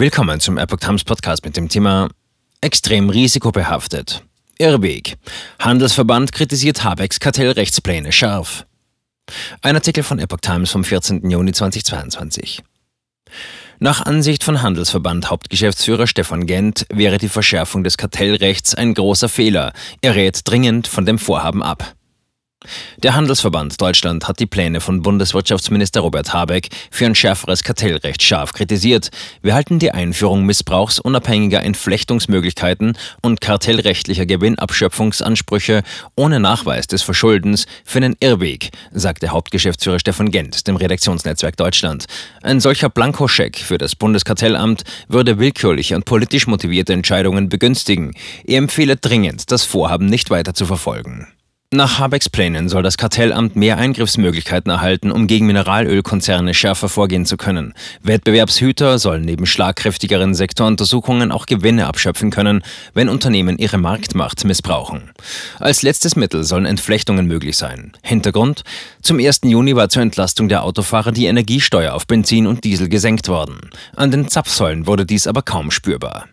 Willkommen zum Epoch Times Podcast mit dem Thema Extrem risikobehaftet. Irrweg. Handelsverband kritisiert Habecks Kartellrechtspläne scharf. Ein Artikel von Epoch Times vom 14. Juni 2022. Nach Ansicht von Handelsverband Hauptgeschäftsführer Stefan Gent wäre die Verschärfung des Kartellrechts ein großer Fehler. Er rät dringend von dem Vorhaben ab. Der Handelsverband Deutschland hat die Pläne von Bundeswirtschaftsminister Robert Habeck für ein schärferes Kartellrecht scharf kritisiert. Wir halten die Einführung missbrauchsunabhängiger Entflechtungsmöglichkeiten und kartellrechtlicher Gewinnabschöpfungsansprüche ohne Nachweis des Verschuldens für einen Irrweg, sagte Hauptgeschäftsführer Stefan Gent dem Redaktionsnetzwerk Deutschland. Ein solcher Blankoscheck für das Bundeskartellamt würde willkürliche und politisch motivierte Entscheidungen begünstigen. Er empfehle dringend, das Vorhaben nicht weiter zu verfolgen. Nach Habecks Plänen soll das Kartellamt mehr Eingriffsmöglichkeiten erhalten, um gegen Mineralölkonzerne schärfer vorgehen zu können. Wettbewerbshüter sollen neben schlagkräftigeren Sektoruntersuchungen auch Gewinne abschöpfen können, wenn Unternehmen ihre Marktmacht missbrauchen. Als letztes Mittel sollen Entflechtungen möglich sein. Hintergrund? Zum 1. Juni war zur Entlastung der Autofahrer die Energiesteuer auf Benzin und Diesel gesenkt worden. An den Zapfsäulen wurde dies aber kaum spürbar.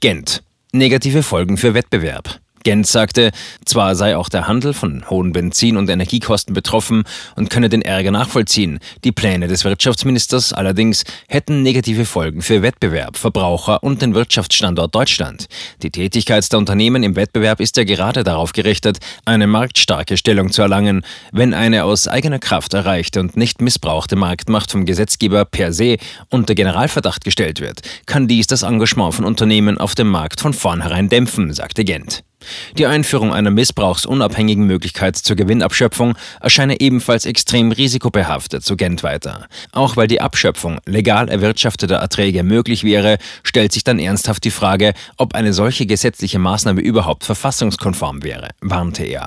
Gent. Negative Folgen für Wettbewerb. Gent sagte, zwar sei auch der Handel von hohen Benzin- und Energiekosten betroffen und könne den Ärger nachvollziehen, die Pläne des Wirtschaftsministers allerdings hätten negative Folgen für Wettbewerb, Verbraucher und den Wirtschaftsstandort Deutschland. Die Tätigkeit der Unternehmen im Wettbewerb ist ja gerade darauf gerichtet, eine marktstarke Stellung zu erlangen. Wenn eine aus eigener Kraft erreichte und nicht missbrauchte Marktmacht vom Gesetzgeber per se unter Generalverdacht gestellt wird, kann dies das Engagement von Unternehmen auf dem Markt von vornherein dämpfen, sagte Gent. Die Einführung einer missbrauchsunabhängigen Möglichkeit zur Gewinnabschöpfung erscheine ebenfalls extrem risikobehaftet, so Gent weiter. Auch weil die Abschöpfung legal erwirtschafteter Erträge möglich wäre, stellt sich dann ernsthaft die Frage, ob eine solche gesetzliche Maßnahme überhaupt verfassungskonform wäre, warnte er.